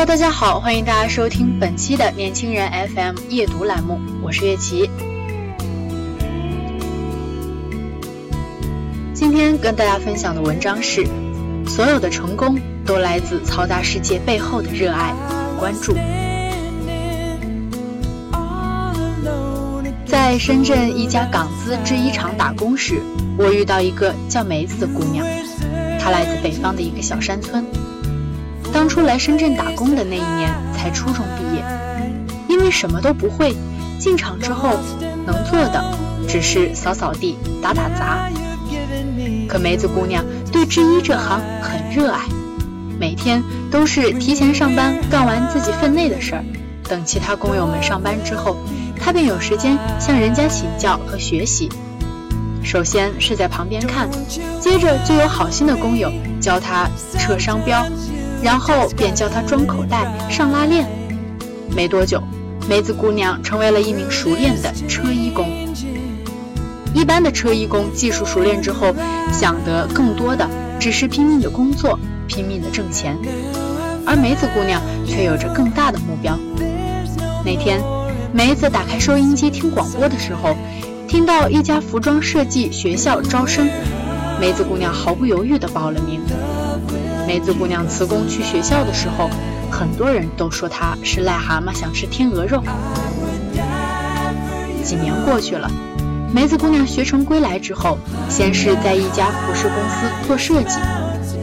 Hello，大家好，欢迎大家收听本期的年轻人 FM 夜读栏目，我是月琪。今天跟大家分享的文章是：所有的成功都来自嘈杂世界背后的热爱与关注。在深圳一家港资制衣厂打工时，我遇到一个叫梅子的姑娘，她来自北方的一个小山村。当初来深圳打工的那一年才初中毕业，因为什么都不会，进厂之后能做的只是扫扫地、打打杂。可梅子姑娘对制衣这行很热爱，每天都是提前上班，干完自己分内的事儿，等其他工友们上班之后，她便有时间向人家请教和学习。首先是在旁边看，接着就有好心的工友教她撤商标。然后便教他装口袋、上拉链。没多久，梅子姑娘成为了一名熟练的车衣工。一般的车衣工技术熟练之后，想得更多的只是拼命的工作、拼命的挣钱。而梅子姑娘却有着更大的目标。那天，梅子打开收音机听广播的时候，听到一家服装设计学校招生，梅子姑娘毫不犹豫地报了名。梅子姑娘辞工去学校的时候，很多人都说她是癞蛤蟆想吃天鹅肉。几年过去了，梅子姑娘学成归来之后，先是在一家服饰公司做设计，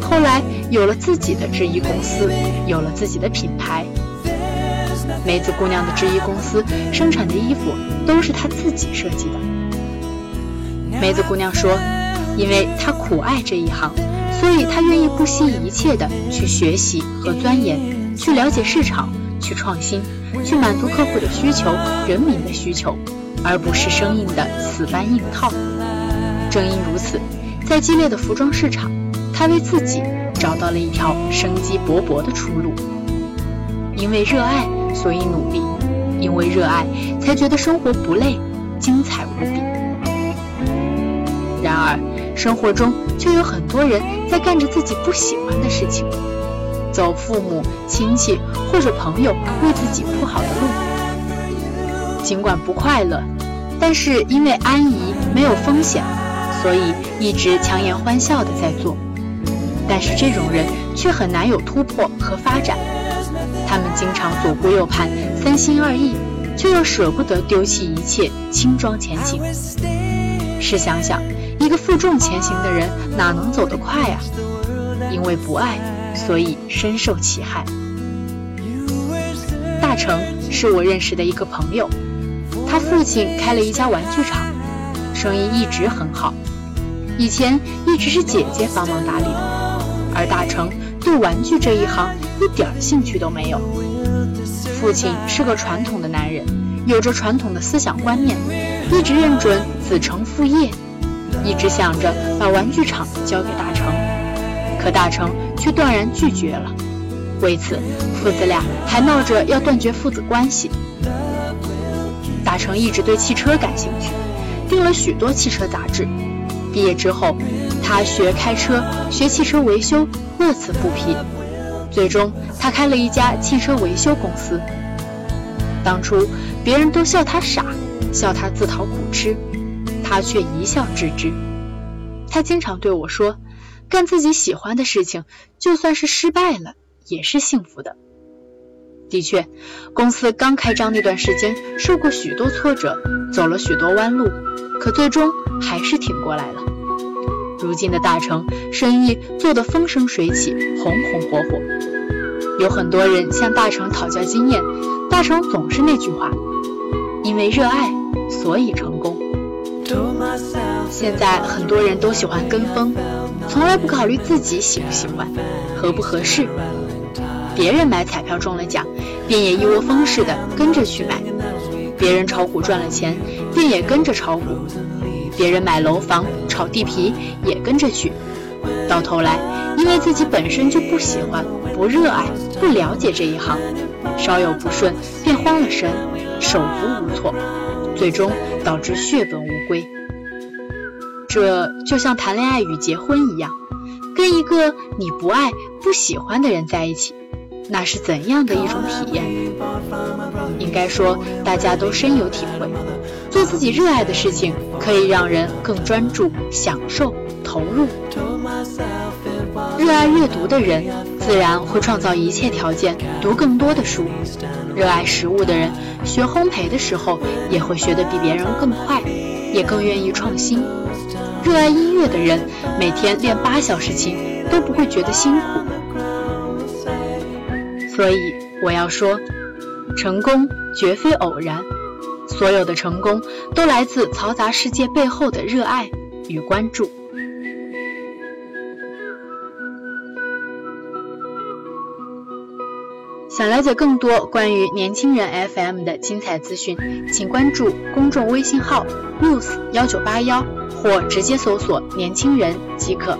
后来有了自己的制衣公司，有了自己的品牌。梅子姑娘的制衣公司生产的衣服都是她自己设计的。梅子姑娘说，因为她苦爱这一行。所以，他愿意不惜一切的去学习和钻研，去了解市场，去创新，去满足客户的需求、人民的需求，而不是生硬的死搬硬套。正因如此，在激烈的服装市场，他为自己找到了一条生机勃勃的出路。因为热爱，所以努力；因为热爱，才觉得生活不累，精彩无比。然而，生活中却有很多人在干着自己不喜欢的事情，走父母亲戚或者朋友为自己铺好的路。尽管不快乐，但是因为安逸没有风险，所以一直强颜欢笑的在做。但是这种人却很难有突破和发展，他们经常左顾右盼，三心二意，却又舍不得丢弃一切，轻装前行。试想想。一个负重前行的人哪能走得快啊？因为不爱，所以深受其害。大成是我认识的一个朋友，他父亲开了一家玩具厂，生意一直很好。以前一直是姐姐帮忙打理的，而大成对玩具这一行一点兴趣都没有。父亲是个传统的男人，有着传统的思想观念，一直认准子承父业。一直想着把玩具厂交给大成，可大成却断然拒绝了。为此，父子俩还闹着要断绝父子关系。大成一直对汽车感兴趣，订了许多汽车杂志。毕业之后，他学开车，学汽车维修，乐此不疲。最终，他开了一家汽车维修公司。当初，别人都笑他傻，笑他自讨苦吃。他却一笑置之。他经常对我说：“干自己喜欢的事情，就算是失败了，也是幸福的。”的确，公司刚开张那段时间，受过许多挫折，走了许多弯路，可最终还是挺过来了。如今的大成，生意做得风生水起，红红火火。有很多人向大成讨教经验，大成总是那句话：“因为热爱，所以成功。”现在很多人都喜欢跟风，从来不考虑自己喜不喜欢，合不合适。别人买彩票中了奖，便也一窝蜂似的跟着去买；别人炒股赚了钱，便也跟着炒股；别人买楼房、炒地皮，也跟着去。到头来，因为自己本身就不喜欢、不热爱、不了解这一行，稍有不顺便慌了神，手足无措，最终导致血本无归。这就像谈恋爱与结婚一样，跟一个你不爱、不喜欢的人在一起。那是怎样的一种体验？应该说，大家都深有体会。做自己热爱的事情，可以让人更专注、享受、投入。热爱阅读的人，自然会创造一切条件读更多的书。热爱食物的人，学烘焙的时候也会学得比别人更快，也更愿意创新。热爱音乐的人，每天练八小时琴都不会觉得辛苦。所以我要说，成功绝非偶然，所有的成功都来自嘈杂世界背后的热爱与关注。想了解更多关于年轻人 FM 的精彩资讯，请关注公众微信号 news 幺九八幺，或直接搜索“年轻人”即可。